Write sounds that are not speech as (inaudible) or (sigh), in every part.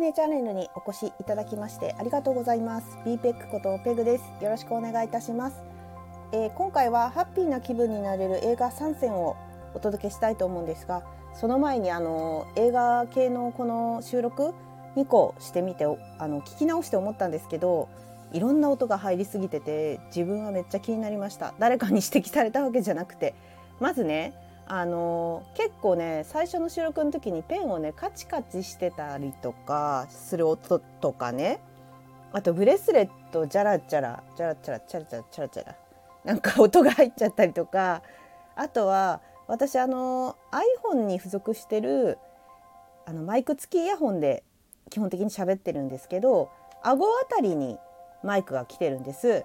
いねチャンネルにお越しいただきましてありがとうございます。b ペックことペグです。よろしくお願いいたします、えー、今回はハッピーな気分になれる映画3選をお届けしたいと思うんですがその前にあの映画系のこの収録2個してみてあの聞き直して思ったんですけどいろんな音が入りすぎてて自分はめっちゃ気になりました。誰かに指摘されたわけじゃなくてまずねあの結構ね最初の収録の時にペンをねカチカチしてたりとかする音とかね。あとブレスレットジャラジャラジャラチャラチャラチャラチャラチャラ。なんか音が入っちゃったりとか。あとは私あの iPhone に付属してるあのマイク付きイヤホンで基本的に喋ってるんですけど顎あたりにマイクが来てるんです。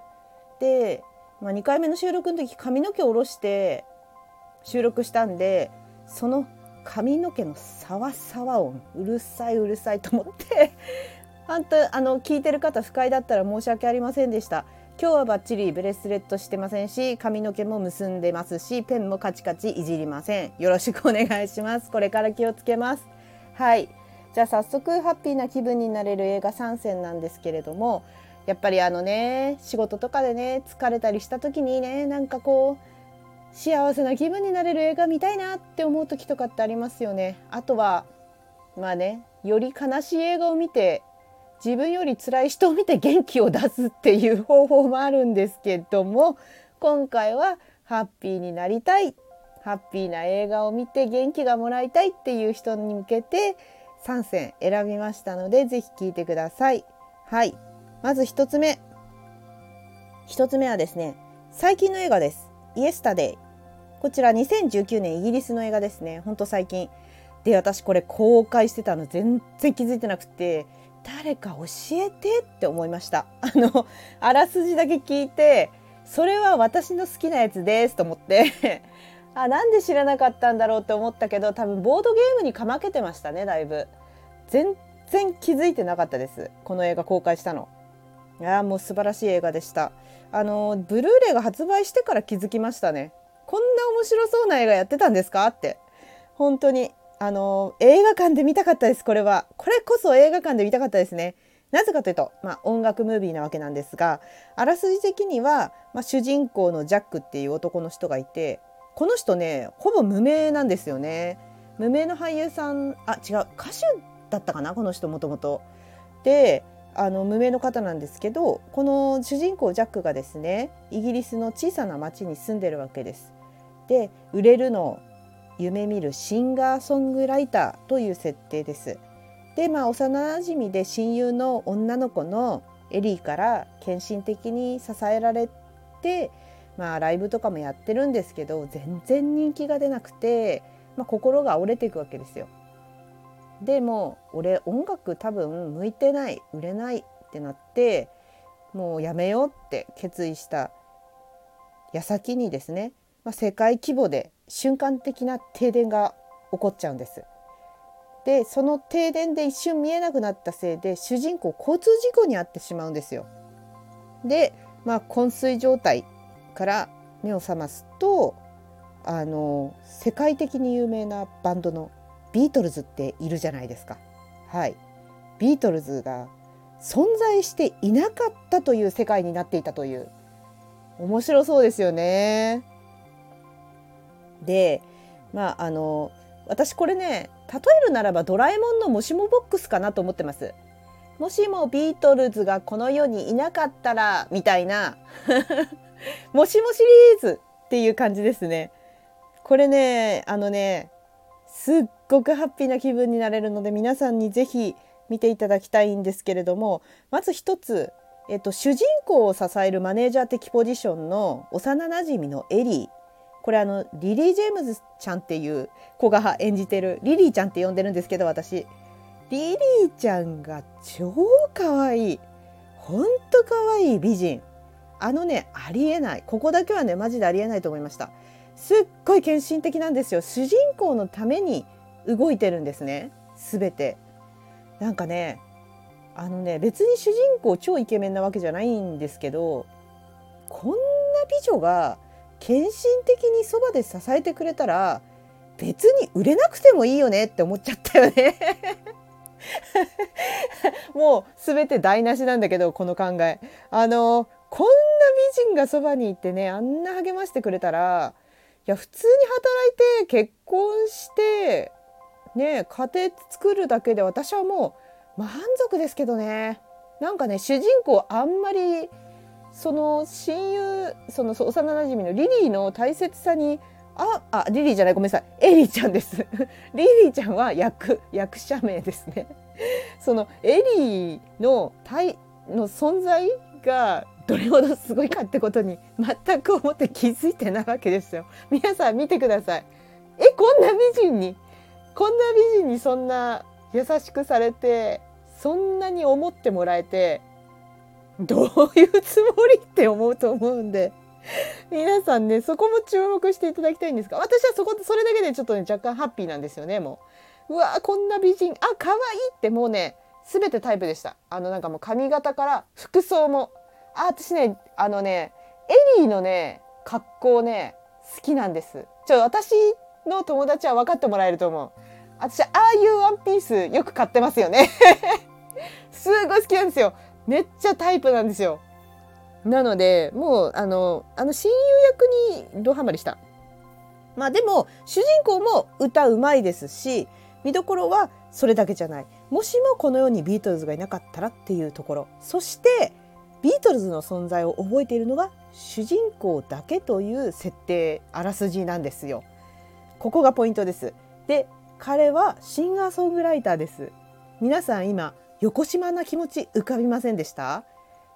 で、まあ、2回目の収録の時髪の毛下ろして収録したんでその髪の毛のサワサワ音うるさいうるさいと思って (laughs) 本当あの聞いてる方不快だったら申し訳ありませんでした。今日はバッチリブレスレットしてませんし髪の毛も結んでますしペンもカチカチいじりません。よろしくお願いします。これから気をつけます。はい。じゃあ早速ハッピーな気分になれる映画3選なんですけれどもやっぱりあのね仕事とかでね疲れたりした時にねなんかこう幸せな気分になれる映画見たいなって思う時とかってありますよね。あとはまあねより悲しい映画を見て自分より辛い人を見て元気を出すっていう方法もあるんですけども今回はハッピーになりたいハッピーな映画を見て元気がもらいたいっていう人に向けて3選選びましたので是非聴いてください。はいまず1つ目1つ目はですね最近の映画です。イエスタデイこちら2019年イギリスの映画ですね。ほんと最近。で私これ公開してたの全然気づいてなくて誰か教えてって思いました。あのあらすじだけ聞いてそれは私の好きなやつですと思って。あなんで知らなかったんだろうって思ったけど多分ボードゲームにかまけてましたねだいぶ。全然気づいてなかったですこの映画公開したの。いやもう素晴らしい映画でした。あのブルーレイが発売してから気づきましたね。こんな面白そうな映画やってたんですか？って。本当に。あの映画館で見たかったですこれは。これこそ映画館で見たかったですね。なぜかというと、まあ、音楽ムービーなわけなんですがあらすじ的には、まあ、主人公のジャックっていう男の人がいてこの人ねほぼ無名なんですよね。無名の俳優さんあ違う歌手だったかな？この人もともと。であの無名の方なんですけどこの主人公ジャックがですねイギリスの小さな町に住んでるわけです。で売れるの夢見るシンガーソングライターという設定です。でまあ幼なじみで親友の女の子のエリーから献身的に支えられて、まあ、ライブとかもやってるんですけど全然人気が出なくて、まあ、心が折れていくわけですよ。でも俺音楽多分向いてない売れないってなってもうやめようって決意した矢先にですねまあ、世界規模で瞬間的な停電が起こっちゃうんです。でその停電で一瞬見えなくなったせいで主人公交通事故に遭ってしまうんですよ。で、まあ、昏睡状態から目を覚ますとあの世界的に有名なバンドのビートルズっているじゃないですか。はい、ビートルズが存在していなかったという世界になっていたという面白そうですよね。でまああの私これね例えるならばドラえもんのもしもボックスかなと思ってます。もしもビートルズがこの世にいなかったらみたいな (laughs) もしもシリーズっていう感じですね。これねあのねすっごくハッピーな気分になれるので皆さんに是非見ていただきたいんですけれどもまず一つ、えっと、主人公を支えるマネージャー的ポジションの幼なじみのエリー。これあのリリー・ジェームズちゃんっていう子が演じてるリリーちゃんって呼んでるんですけど私。リリーちゃんが超可愛い。ほんと可愛い美人。あのねありえない。ここだけはねマジでありえないと思いました。すっごい献身的なんですよ。主人公のために動いてるんですね。全て。なんかねあのね別に主人公超イケメンなわけじゃないんですけどこんな美女が献身的にそばで支えてくれたら別に売れなくてもいいよねって思っちゃったよね。(laughs) もう全て台無しなんだけどこの考え。あのこんな美人がそばにいてねあんな励ましてくれたらいや普通に働いて結婚してね家庭作るだけで私はもう満足ですけどね。なんかね主人公あんまりその親友その幼なじみのリリーの大切さにああリリーじゃないごめんなさい。エリーちゃんです。(laughs) リリーちゃんは役役者名ですね。そのエリーの体の存在がどれほどすごいかってことに全く思って気づいてないわけですよ。皆さん見てください。えこんな美人にこんな美人にそんな優しくされてそんなに思ってもらえてどういうつもりって思うと思うんで皆さんねそこも注目していただきたいんですが私はそこそれだけでちょっとね若干ハッピーなんですよねもう。うわこんな美人あ可愛いってもうね全てタイプでした。あのなんかもう髪型から服装も。あ私ねあのねエリーのね格好ね好きなんです。ちょ私の友達は分かってもらえると思う。私ああいうワンピースよく買ってますよね。(laughs) すごい好きなんですよ。めっちゃタイプなんですよ。なのでもうあのあの親友役にドハマりした。まあでも主人公も歌うまいですし見どころはそれだけじゃない。もしもこの世にビートルズがいなかったらっていうところ。そしてビートルズの存在を覚えているのが主人公だけという設定あらすじなんですよ。ここがポイントです。で彼はシンガーソングライターです。皆さん今横島な気持ち浮かびませんでした？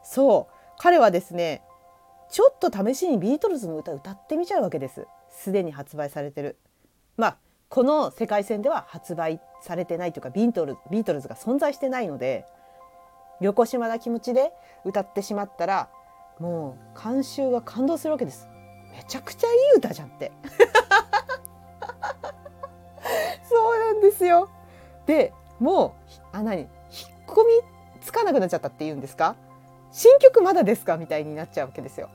そう。彼はですねちょっと試しにビートルズの歌歌ってみちゃうわけです。すでに発売されてる。まあこの世界線では発売されてないというかビートルビートルズが存在してないので横島な気持ちで歌ってしまったらもう観衆が感動するわけです。めちゃくちゃいい歌じゃんって。そうなんですよでもうあ何引っ込みつかなくなっちゃったっていうんですか？新曲まだですか？みたいになっちゃうわけですよ。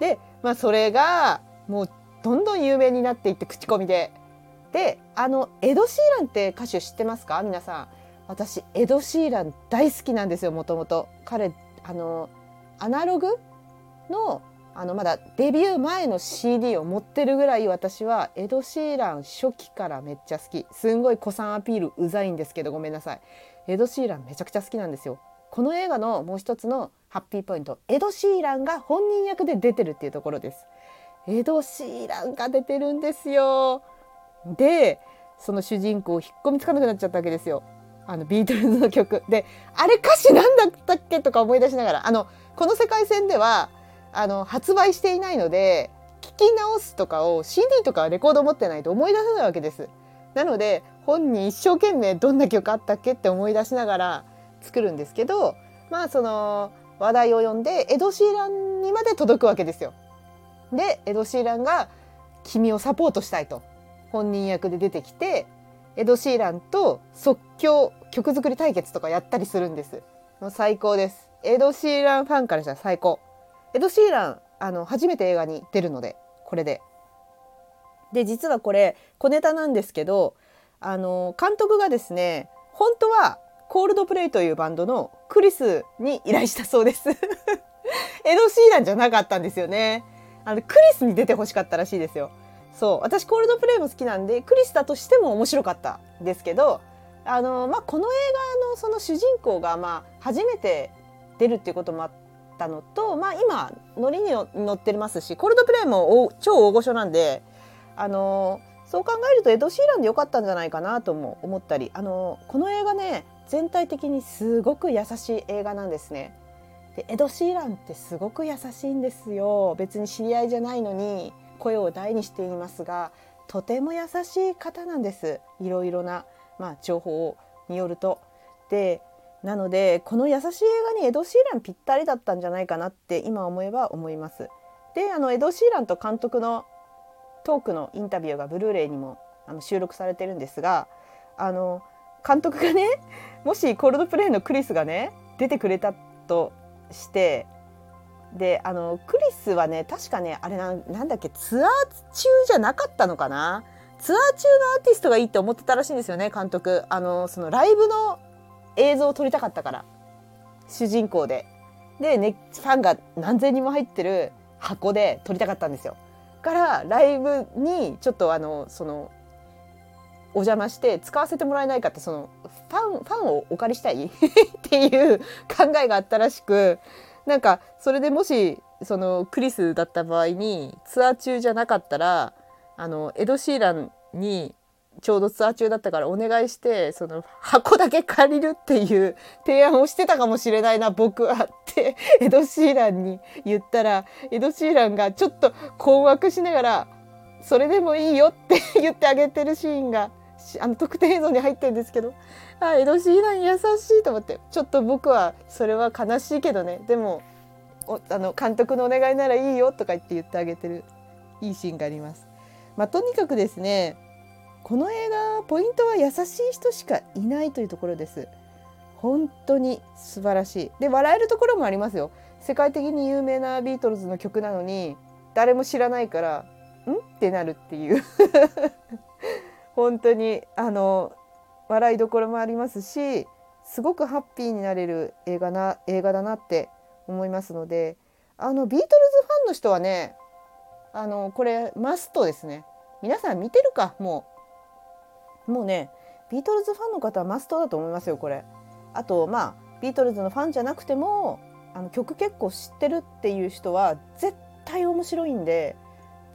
で、まあ、それがもうどんどん有名になっていって口コミで。であのエド・シーランって歌手知ってますか？皆さん。私エド・シーラン大好きなんですよもともと。彼あのアナログのあのまだデビュー前の CD を持ってるぐらい私はエド・シーラン初期からめっちゃ好き。すんごい古参アピールうざいんですけどごめんなさい。エド・シーランめちゃくちゃ好きなんですよ。この映画のもう一つのハッピーポイントエド・シーランが本人役で出てるっていうところです。エド・シーランが出てるんですよ。でその主人公引っ込みつかなくなっちゃったわけですよ。あのビートルズの曲。であれ歌詞なんだったっけ？とか思い出しながら。あのこの世界線ではあの発売していないので聞き直すとかを CD とかレコード持ってないと思い出せないわけですなので本人一生懸命どんな曲あったっけって思い出しながら作るんですけどまあその話題を呼んでエド・シーランにまで届くわけですよ。でエド・シーランが君をサポートしたいと本人役で出てきてエド・シーランと即興曲作り対決とかやったりするんです。もう最高です。エド・シーランファンからしたら最高。エド・シーランあの初めて映画に出るのでこれで。で実はこれ小ネタなんですけどあの監督がですね本当はコールドプレイというバンドのクリスに依頼したそうです。(laughs) エド・シーランじゃなかったんですよね。あのクリスに出てほしかったらしいですよ。そう私コールドプレイも好きなんでクリスだとしても面白かったですけどあの、まあ、この映画のその主人公がまあ初めて出るっていうこともあったのと、まあ、今ノリに乗ってますしコールドプレイも超大御所なんであのそう考えるとエド・シーランでよかったんじゃないかなとも思ったりあのこの映画ね全体的にすごく優しい映画なんですね。でエド・シーランってすごく優しいんですよ別に知り合いじゃないのに声を大にしていますがとても優しい方なんですいろいろな、まあ、情報によると。でなのでこの優しい映画にエド・シーランぴったりだったんじゃないかなって今思えば思います。であのエド・シーランと監督のトークのインタビューがブルーレイにもあの収録されてるんですがあの監督がね (laughs) もしコールドプレイのクリスがね出てくれたとしてであのクリスはね確かねあれなんだっけツアー中じゃなかったのかな？ツアー中のアーティストがいいって思ってたらしいんですよね監督あのそのライブの映像を撮りたかったから。主人公で。で、ね、ファンが何千人も入ってる箱で撮りたかったんですよ。からライブにちょっとあのそのお邪魔して使わせてもらえないかってそのファンファンをお借りしたい？(laughs) っていう考えがあったらしくなんかそれでもしそのクリスだった場合にツアー中じゃなかったらあのエド・シーランにちょうどツアー中だったからお願いしてその箱だけ借りるっていう (laughs) 提案をしてたかもしれないな僕はって (laughs) エド・シーランに言ったらエド・シーランがちょっと困惑しながら「それでもいいよ」って (laughs) 言ってあげてるシーンがあの特典映像に入ってるんですけどあエド・シーラン優しいと思ってちょっと僕はそれは悲しいけどねでもあの監督のお願いならいいよとか言って言ってあげてるいいシーンがあります。まあ、とにかくですねこの映画ポイントは優しい人しかいないというところです。本当に素晴らしい。で笑えるところもありますよ。世界的に有名なビートルズの曲なのに誰も知らないからん？ってなるっていう。(laughs) 本当にあの笑いどころもありますしすごくハッピーになれる映画な映画だなって思いますのであのビートルズファンの人はねあのこれマストですね。皆さん見てるか？もう。もうねビートルズファンの方はマストだと思いますよこれ。あとまあビートルズのファンじゃなくてもあの曲結構知ってるっていう人は絶対面白いんで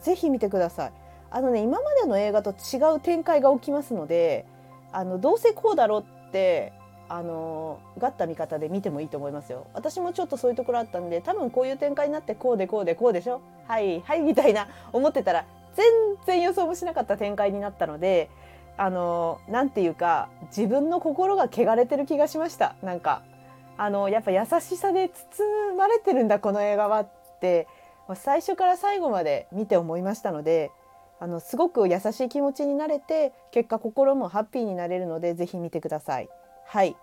ぜひ見てください。あのね今までの映画と違う展開が起きますのであのどうせこうだろうってあのガッタ見方で見てもいいと思いますよ。私もちょっとそういうところあったんで多分こういう展開になってこうでこうでこうでしょ。はいはいみたいな思ってたら全然予想もしなかった展開になったのであのなんていうか自分の心が汚れてる気がしました。なんかあのやっぱ優しさで包まれてるんだこの映画はって最初から最後まで見て思いましたのであのすごく優しい気持ちになれて結果心もハッピーになれるのでぜひ見てください。はい。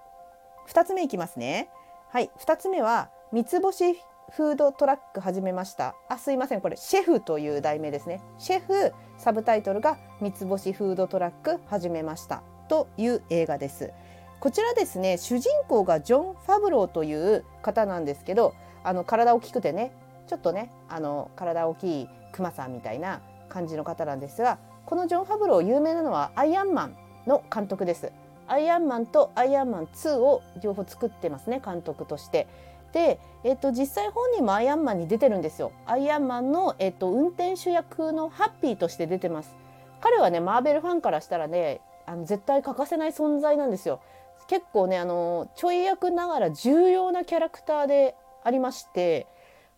2つ目いきますね。はい。2つ目は三つ星フードトラック始めました。あすいません。これシェフという題名ですね。シェフサブタイトルが三つ星フードトラック始めました。という映画です。こちらですね主人公がジョン・ファブローという方なんですけどあの体大きくてねちょっとねあの体大きいクマさんみたいな感じの方なんですがこのジョン・ファブロー有名なのはアイアンマンの監督です。アイアンマンとアイアンマン2を両方作ってますね監督として。で、えっと、実際本人もアイアンマンに出てるんですよ。アイアンマンの、えっと、運転手役のハッピーとして出てます。彼はねマーベルファンからしたらねあの絶対欠かせない存在なんですよ。結構ねあのちょい役ながら重要なキャラクターでありまして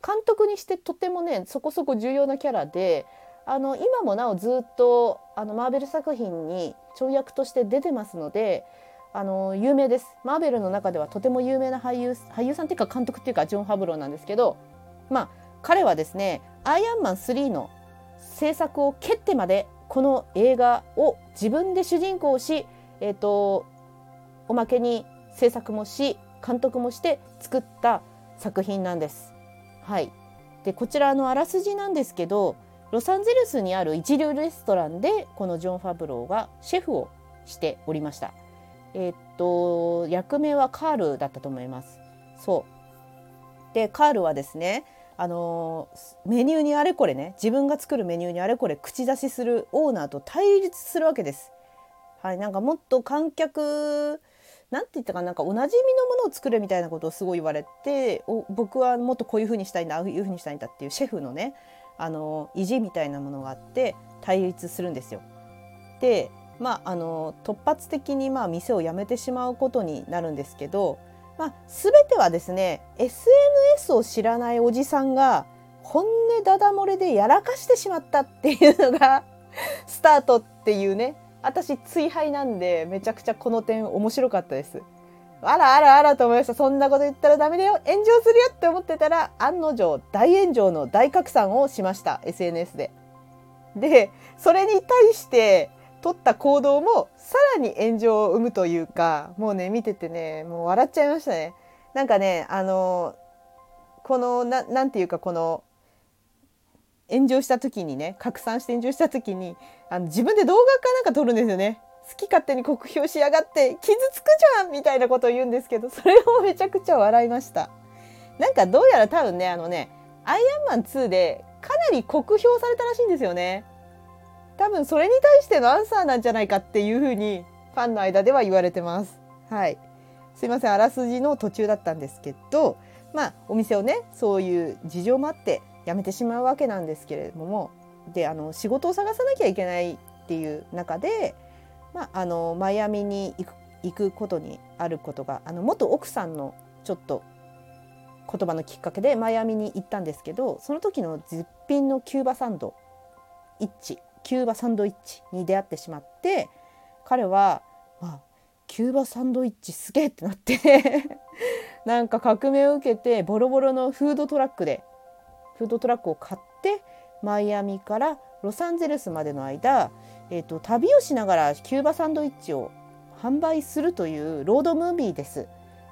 監督にしてとてもねそこそこ重要なキャラであの今もなおずっとあのマーベル作品に跳躍として出てますのであの有名ですマーベルの中ではとても有名な俳優俳優さんっていうか監督っていうかジョン・ファブローなんですけどまあ彼はですね「アイアンマン3」の制作を蹴ってまでこの映画を自分で主人公をし、えーと、おまけに制作もし監督もして作った作品なんです。はい、でこちらのあらすじなんですけどロサンゼルスにある一流レストランでこのジョン・ファブローがシェフをしておりました。えー、っと役名はカールだったと思います。そうでカールはですねあのメニューにあれこれね自分が作るメニューにあれこれ口出しするオーナーと対立するわけです。はい、なんかもっと観客なんて言ったかなんかおなじみのものを作れみたいなことをすごい言われて僕はもっとこういうふうにしたいんだああいうふうにしたいんだっていうシェフのねあの意地みたいなものがあって対立するんですよ。でまああの突発的にまあ店を辞めてしまうことになるんですけど、まあ、全てはですね SNS を知らないおじさんが本音ダダ漏れでやらかしてしまったっていうのが (laughs) スタートっていうね私追敗なんでめちゃくちゃこの点面白かったです。あらあらあらと思いました。そんなこと言ったらダメだよ。炎上するよって思ってたら、案の定大炎上の大拡散をしました。SNS で。で、それに対して取った行動もさらに炎上を生むというか、もうね、見ててね、もう笑っちゃいましたね。なんかね、あの、この、ななんていうかこの、炎上した時にね拡散して炎上した時にあの自分で動画かなんか撮るんですよね。好き勝手に酷評しやがって傷つくじゃんみたいなことを言うんですけどそれをめちゃくちゃ笑いました。なんかどうやら多分ねあのねアイアンマン2でかなり酷評されたらしいんですよね。多分それに対してのアンサーなんじゃないかっていうふうにファンの間では言われてます。はい。すいません。あらすじの途中だったんですけどまあお店をねそういう事情もあって辞めてしまうわけなんですけれどもであの仕事を探さなきゃいけないっていう中で、まあ、あのマイアミに行く行くことにあることがあの元奥さんのちょっと言葉のきっかけでマイアミに行ったんですけどその時の絶品のキューバサンドイッチ。キューバサンドイッチに出会ってしまって彼は、まあ、キューバサンドイッチすげえってなって (laughs) なんか感銘を受けてボロボロのフードトラックでフードトラックを買ってマイアミからロサンゼルスまでの間、えーと、旅をしながらキューバサンドイッチを販売するというロードムービーです。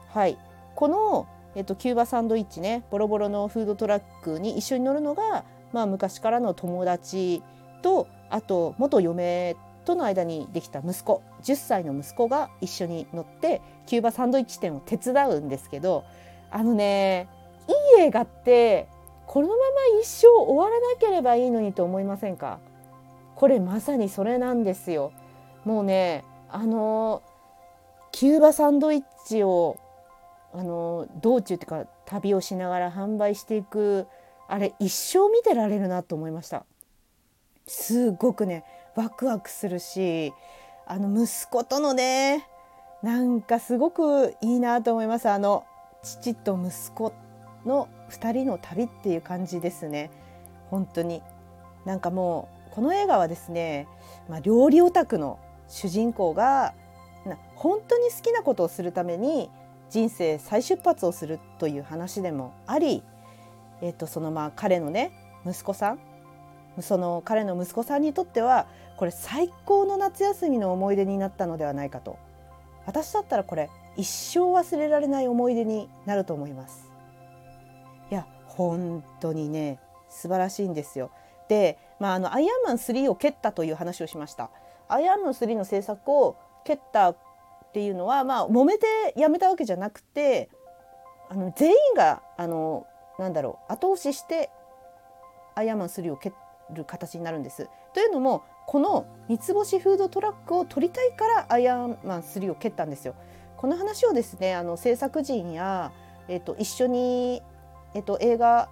はい、この、えーと、キューバサンドイッチねボロボロのフードトラックに一緒に乗るのが、まあ、昔からの友達とあと元嫁との間にできた息子10歳の息子が一緒に乗ってキューバサンドイッチ店を手伝うんですけどあのねいい映画ってこのまま一生終わらなければいいのにと思いませんか？これまさにそれなんですよ。もうねあのキューバサンドイッチをあの道中っていうか旅をしながら販売していくあれ一生見てられるなと思いました。すごくねワクワクするしあの息子とのねなんかすごくいいなと思います。あの父と息子の2人の旅っていう感じですね。本当に。なんかもうこの映画はですね、まあ、料理オタクの主人公が本当に好きなことをするために人生再出発をするという話でもあり、えっと、そのまあ彼のね息子さんその彼の息子さんにとってはこれ最高の夏休みの思い出になったのではないかと私だったらこれ一生忘れられない思い出になると思いますいや本当にね素晴らしいんですよ。で、まあ、あのアイアンマン3を蹴ったという話をしました。アイアンマン3の制作を蹴ったっていうのは、まあ、揉めてやめたわけじゃなくてあの全員があのなんだろう後押ししてアイアンマン3を蹴っる形になるんです。というのもこの三つ星フードトラックを撮りたいからアイアンマン3を蹴ったんですよ。この話をですねあの制作陣や、えーと一緒にえっと、映画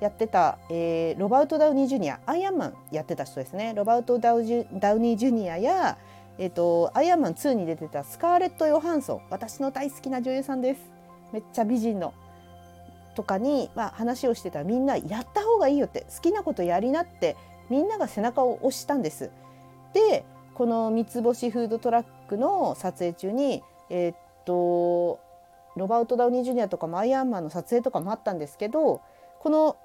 やってた、えー、ロバート・ダウニー・ジュニアアイアンマンやってた人ですねロバート・ダウジダウニー・ジュニアや、えっと、アイアンマン2に出てたスカーレット・ヨハンソン私の大好きな女優さんですめっちゃ美人のとかに、まあ、話をしてたらみんなやった方がいいよって好きなことやりなってみんなが背中を押したんです。でこの三つ星フードトラックの撮影中にえー、っとロバート・ダウニー・ジュニアとかもアイアンマンの撮影とかもあったんですけどこの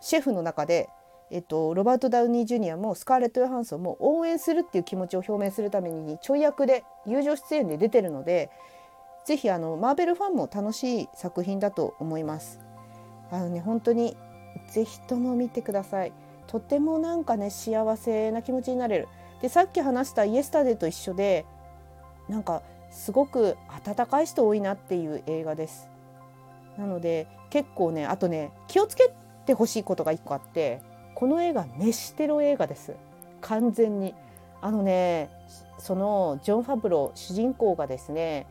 シェフの中で、えっと、ロバート・ダウニー・ジュニアもスカーレット・ヨハンソンも応援するっていう気持ちを表明するためにちょい役で友情出演で出てるので是非あのマーベルファンも楽しい作品だと思います。あのね本当に是非とも見てください。とてもなんかね幸せな気持ちになれる。でさっき話した「イエスタデー」と一緒でなんかすごく温かい人多いなっていう映画です。なので結構ねあとね気をつけてほしいことが1個あってこの映画飯テロ映画です完全に。あのねそのジョン・ファブロー主人公がですね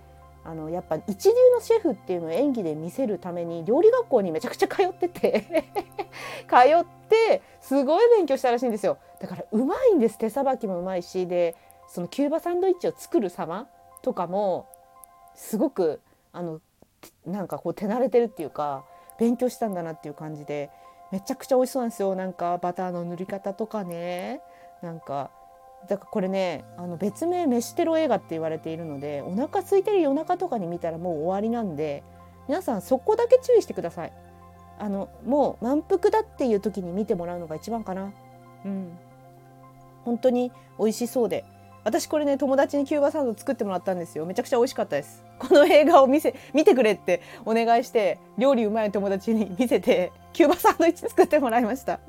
あのやっぱ一流のシェフっていうのを演技で見せるために料理学校にめちゃくちゃ通ってて (laughs) 通ってすごい勉強したらしいんですよ。だからうまいんです手さばきもうまいしでそのキューバサンドイッチを作る様とかもすごくあのなんかこう手慣れてるっていうか勉強したんだなっていう感じでめちゃくちゃ美味しそうなんですよ。なんかバターの塗り方とかね。なんかだからこれねあの別名飯テロ映画って言われているのでお腹空いてる夜中とかに見たらもう終わりなんで皆さんそこだけ注意してください。あのもう満腹だっていう時に見てもらうのが一番かな。うん。本当に美味しそうで。私これね友達にキューバサンド作ってもらったんですよ。めちゃくちゃ美味しかったです。この映画を見せ見てくれってお願いして料理うまい友達に見せてキューバサンドイッチ作ってもらいました。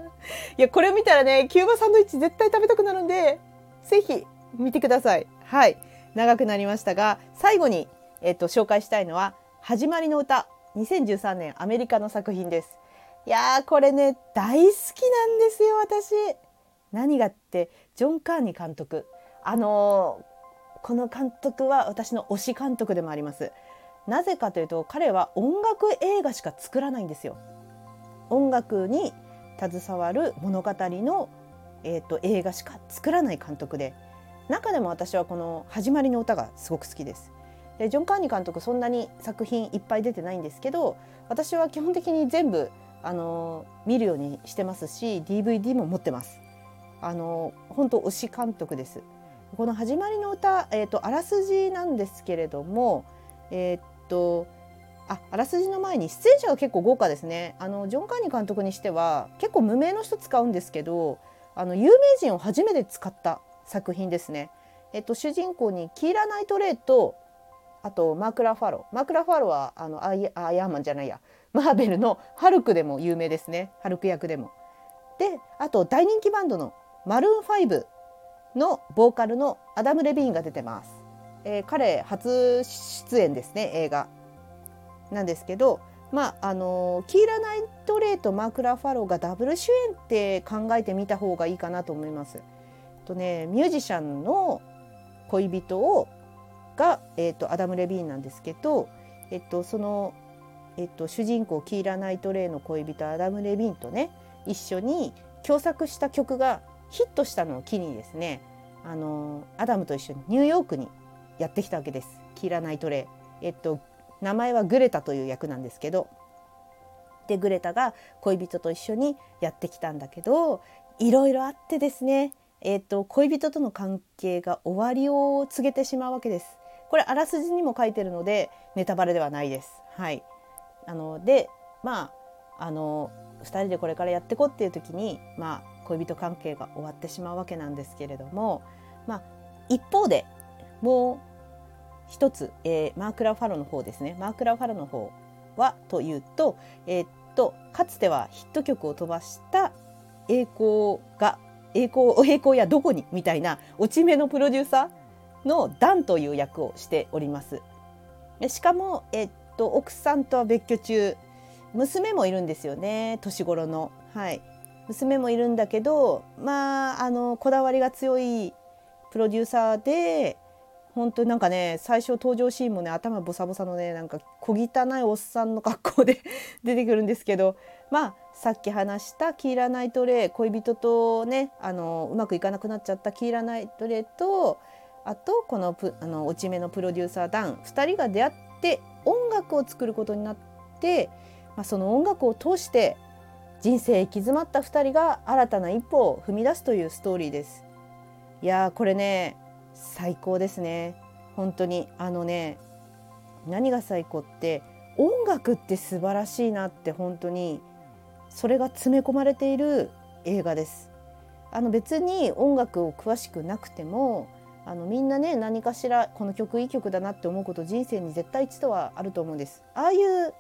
いやこれを見たらねキューバサンドイッチ絶対食べたくなるんでぜひ見てくださいはい長くなりましたが最後に、えっと、紹介したいのは「始まりの歌」2013年アメリカの作品です。いやーこれね大好きなんですよ私。何がってジョン・カーニ監督あのー、この監督は私の推し監督でもあります。なぜかというと彼は音楽映画しか作らないんですよ。音楽に携わる物語の、えーと、映画しか作らない監督で中でも私はこの「始まりの歌」がすごく好きです。でジョン・カーニ監督そんなに作品いっぱい出てないんですけど私は基本的に全部あの見るようにしてますし DVD も持ってます。あの本当推し監督です。この「始まりの歌」えーと、あらすじなんですけれども、えーとああらすじの前に出演者が結構豪華ですねあのジョン・カーニ監督にしては結構無名の人使うんですけどあの有名人を初めて使った作品ですね。えっと、主人公にキーラ・ナイトレイとあとマークラ・ファローマークラ・ファローはあのアイアイアンマンじゃないやマーベルのハルクでも有名ですねハルク役でも。であと大人気バンドのマルーン5のボーカルのアダム・レビーンが出てます。えー、彼初出演ですね映画なんですけど、まああのキーラ・ナイトレイとマーク・ラ・ファローがダブル主演って考えてみた方がいいかなと思います。とねミュージシャンの恋人をが、えーと、アダム・レビーンなんですけど、えっと、その、えっと、主人公キーラ・ナイトレイの恋人アダム・レビーンとね一緒に共作した曲がヒットしたのを機にですねあのアダムと一緒にニューヨークにやってきたわけですキーラ・ナイトレイ。えっと名前はグレタという役なんですけどでグレタが恋人と一緒にやってきたんだけどいろいろあってですね、えーと、恋人との関係が終わりを告げてしまうわけです。これあらすじにも書いてるのでネタバレではないです。はい、あのでまああの2人でこれからやっていこうっていう時に、まあ、恋人関係が終わってしまうわけなんですけれども、まあ、一方でもう一つ、えー、マークラ・ファロの方ですねマークラ・ファロの方はというと,、えー、っとかつてはヒット曲を飛ばした栄光が栄光栄光やどこにみたいな落ち目のプロデューサーのダンという役をしております。しかも、えっと、奥さんとは別居中娘もいるんですよね年頃の。はい娘もいるんだけどまああのこだわりが強いプロデューサーで本当なんかね最初登場シーンもね頭ボサボサのねなんか小汚いおっさんの格好で (laughs) 出てくるんですけどまあさっき話したキーラ・ナイトレイ恋人とねあのうまくいかなくなっちゃったキーラ・ナイトレイとあとこのプあの落ち目のプロデューサーダン2人が出会って音楽を作ることになって、まあ、その音楽を通して人生行き詰まった2人が新たな一歩を踏み出すというストーリーです。いやこれね最高ですね。本当にあのね何が最高って音楽って素晴らしいなって本当にそれが詰め込まれている映画です。あの別に音楽を詳しくなくてもあのみんなね何かしらこの曲いい曲だなって思うこと人生に絶対一度はあると思うんです。ああいう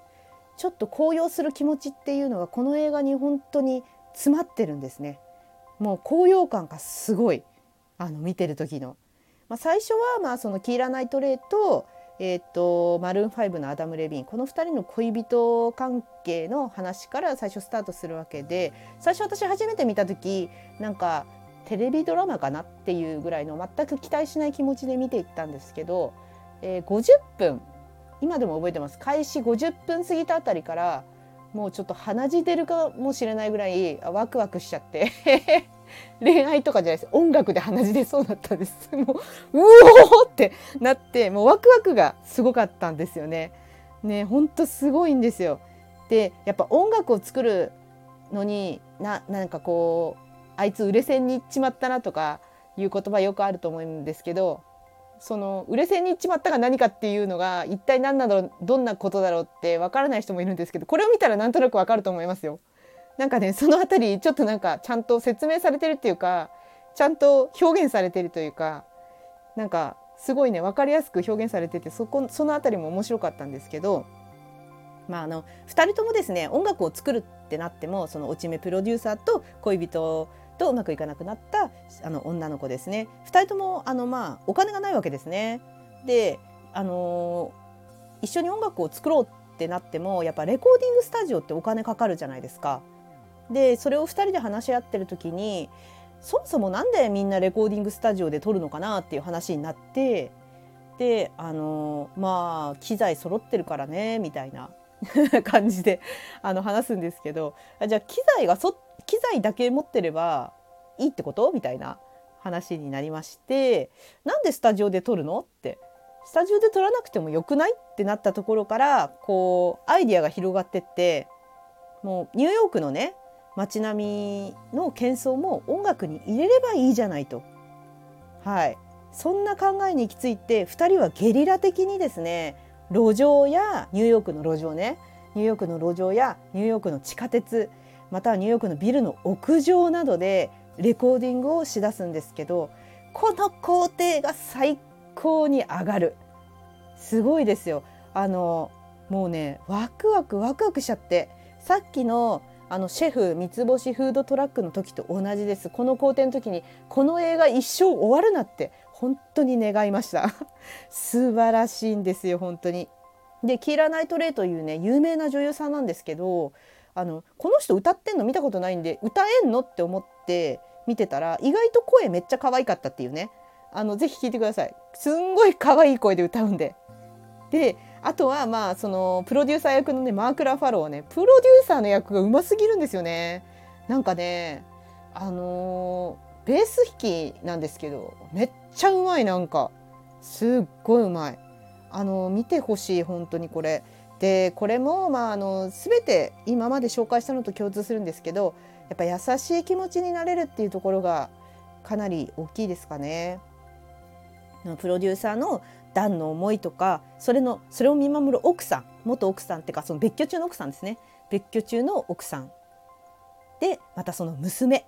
ちょっと高揚する気持ちっていうのがこの映画に本当に詰まってるんですね。もう高揚感がすごいあの見てる時の。まあ、最初はまあそのキーラ・ナイトレイと,、えーと、マルーン5のアダム・レビン。この2人の恋人関係の話から最初スタートするわけで最初私初めて見た時なんかテレビドラマかなっていうぐらいの全く期待しない気持ちで見ていったんですけど、えー、50分今でも覚えてます。開始50分過ぎたあたりからもうちょっと鼻血出るかもしれないぐらいワクワクしちゃって。恋愛とかじゃないです音楽で鼻血出そうだったんですもううおーってなってもうワクワクがすごかったんですよね。ねほんとすごいんですよ。でやっぱ音楽を作るのにななんかこうあいつ売れ線に行っちまったなとかいう言葉よくあると思うんですけどその売れ線に行っちまったが何かっていうのが一体何なのどんなことだろうってわからない人もいるんですけどこれを見たらなんとなくわかると思いますよ。なんかねその辺りちょっとなんかちゃんと説明されてるっていうかちゃんと表現されてるというかなんかすごいね分かりやすく表現されててそこその辺りも面白かったんですけど、まあ、あの2人ともですね音楽を作るってなってもその落ち目プロデューサーと恋人とうまくいかなくなったあの女の子ですね2人ともあの、まあ、お金がないわけですね。であの一緒に音楽を作ろうってなってもやっぱレコーディングスタジオってお金かかるじゃないですか。でそれを2人で話し合ってる時にそもそもなんでみんなレコーディングスタジオで撮るのかなっていう話になってであのまあ機材揃ってるからねみたいな (laughs) 感じであの話すんですけどじゃあ機材がそ機材だけ持ってればいいってこと？みたいな話になりましてなんでスタジオで撮るのって。スタジオで撮らなくてもよくない？ってなったところからこうアイディアが広がってってもうニューヨークのね街並みの喧騒も音楽に入れればいいじゃないと。はい。そんな考えに行き着いて2人はゲリラ的にですね路上やニューヨークの路上ねニューヨークの路上やニューヨークの地下鉄またはニューヨークのビルの屋上などでレコーディングをしだすんですけどこの工程が最高に上がる。すごいですよ。あのもうねワクワクワクワクしちゃってさっきのあのシェフ三つ星フードトラックの時と同じです。この工程の時にこの映画一生終わるなって本当に願いました。(laughs) 素晴らしいんですよ本当に。でキーラ・ナイトレイというね有名な女優さんなんですけどあのこの人歌ってんの見たことないんで歌えんのって思って見てたら意外と声めっちゃ可愛かったっていうね。あのぜひ聞いてください。すんごい可愛い声で歌うんで。であとはまあそのプロデューサー役のねマーク・ラ・ファローねプロデューサーの役がうますぎるんですよね。なんかねあのー、ベース弾きなんですけどめっちゃうまいなんか。すっごいうまい。あの見てほしい本当にこれ。でこれもまああの全て今まで紹介したのと共通するんですけどやっぱ優しい気持ちになれるっていうところがかなり大きいですかね。プロデューサーのダンの思いとかそれのそれを見守る奥さん元奥さんっていうかその別居中の奥さんですね。別居中の奥さん。でまたその娘。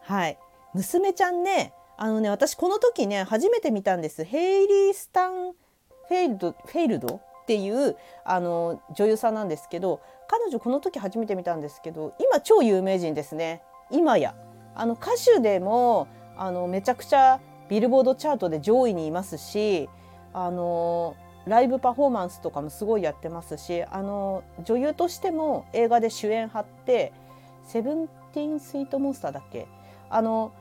はい。娘ちゃんねあのね私この時ね初めて見たんです。ヘイリー・スタンフェイルドフェイルド？っていうあの女優さんなんですけど彼女この時初めて見たんですけど今超有名人ですね。今や。あの歌手でもあのめちゃくちゃビルボードチャートで上位にいますしあのライブパフォーマンスとかもすごいやってますしあの女優としても映画で主演張って「セブンティーン・スイート・モンスター」だっけ？あの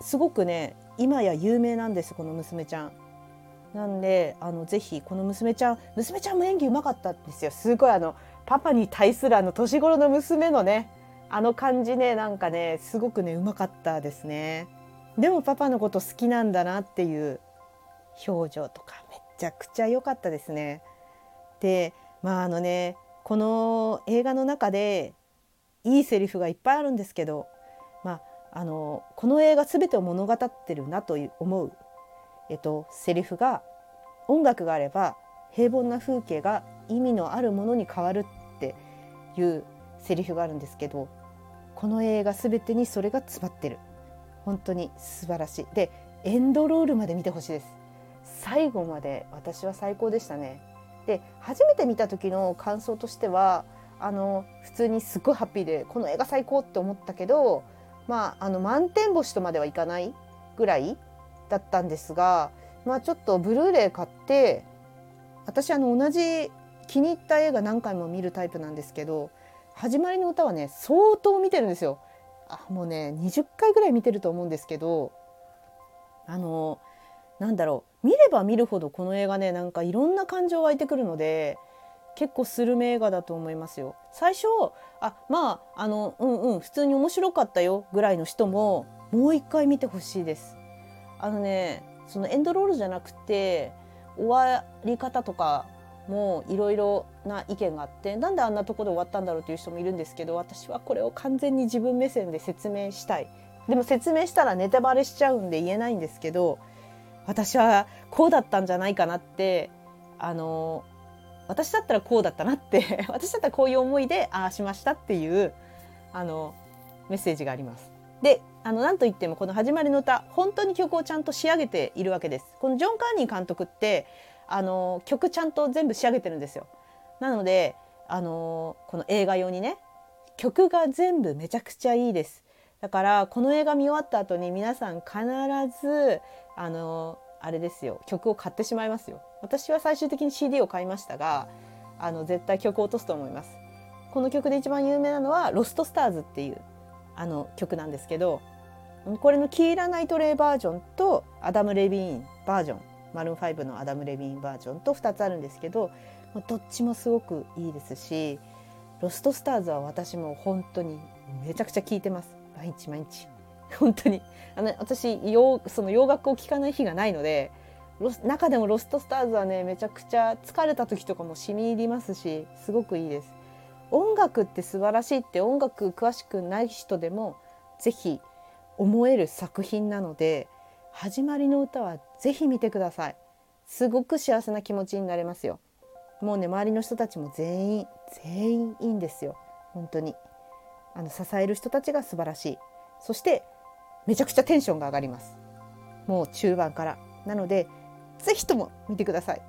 すごくね今や有名なんですこの娘ちゃん。なんであのぜひこの娘ちゃん娘ちゃんも演技うまかったんですよすごいあのパパに対するあの年頃の娘のねあの感じねなんかねすごくねうまかったですね。でもパパのこと好きなんだなっていう表情とかめちゃくちゃ良かったですね。でまああのねこの映画の中でいいセリフがいっぱいあるんですけど、まあ、あのこの映画全てを物語ってるなと思う、えっと、セリフが音楽があれば平凡な風景が意味のあるものに変わるっていうセリフがあるんですけどこの映画全てにそれが詰まってる。本当に素晴らしい。でエンドロールまで見てほしいです。最後まで私は最高でしたね。で初めて見た時の感想としてはあの普通にすごいハッピーでこの映画最高って思ったけどまああの満天星とまではいかないぐらいだったんですがまあちょっとブルーレイ買って私あの同じ気に入った映画何回も見るタイプなんですけど始まりの歌はね相当見てるんですよ。あもうね20回ぐらい見てると思うんですけどあのなんだろう見れば見るほどこの映画ねなんかいろんな感情湧いてくるので結構スルメ映画だと思いますよ。最初あまああのうんうん普通に面白かったよぐらいの人ももう一回見てほしいです。あのねそのエンドロールじゃなくて終わり方とかもいろいろな意見があってなんであんなとこで終わったんだろうという人もいるんですけど私はこれを完全に自分目線で説明したいでも説明したらネタバレしちゃうんで言えないんですけど私はこうだったんじゃないかなってあの私だったらこうだったなって (laughs) 私だったらこういう思いでああしましたっていうあのメッセージがあります。であの何と言ってもこの始まりの歌本当に曲をちゃんと仕上げているわけです。このジョン・カーニー監督ってあの曲ちゃんと全部仕上げてるんですよ。なのであのこの映画用にね曲が全部めちゃくちゃいいです。だからこの映画見終わった後に皆さん必ずあのあれですよ曲を買ってしまいますよ。私は最終的に CD を買いましたがあの絶対曲を落とすと思います。この曲で一番有名なのは「ロストスターズ」っていうあの曲なんですけどこれのキーラ・ナイトレイバージョンとアダム・レビーンバージョンマルーン5のアダム・レビーンバージョンと2つあるんですけどどっちもすごくいいですしロストスターズは私も本当にめちゃくちゃ聴いてます。毎日毎日。本当に。あの私洋その洋楽を聴かない日がないので中でもロストスターズはねめちゃくちゃ疲れた時とかも染み入りますしすごくいいです。音楽って素晴らしいって音楽詳しくない人でもぜひ思える作品なので始まりの歌はぜひ見てください。すごく幸せな気持ちになれますよ。もうね周りの人たちも全員全員いいんですよ。本当に。あの支える人たちが素晴らしい。そしてめちゃくちゃテンションが上がります。もう中盤から。なのでぜひとも見てください。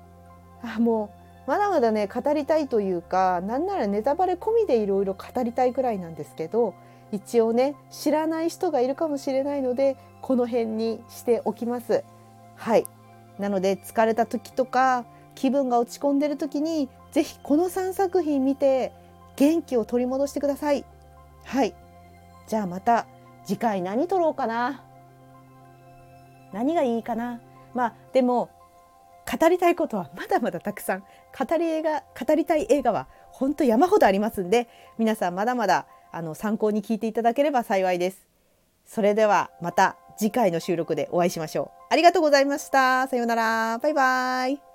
あもうまだまだね語りたいというかなんならネタバレ込みでいろいろ語りたいくらいなんですけど一応ね知らない人がいるかもしれないのでこの辺にしておきます。はい。なので疲れた時とか気分が落ち込んでる時にぜひこの3作品見て元気を取り戻してください。はいじゃあまた次回何撮ろうかな何がいいかなまあでも語りたいことはまだまだたくさん語り映画語りたい映画は本当山ほどありますんで皆さんまだまだあの参考に聞いていただければ幸いです。それではまた次回の収録でお会いしましょう。ありがとうございました。さようなら。バイバイ。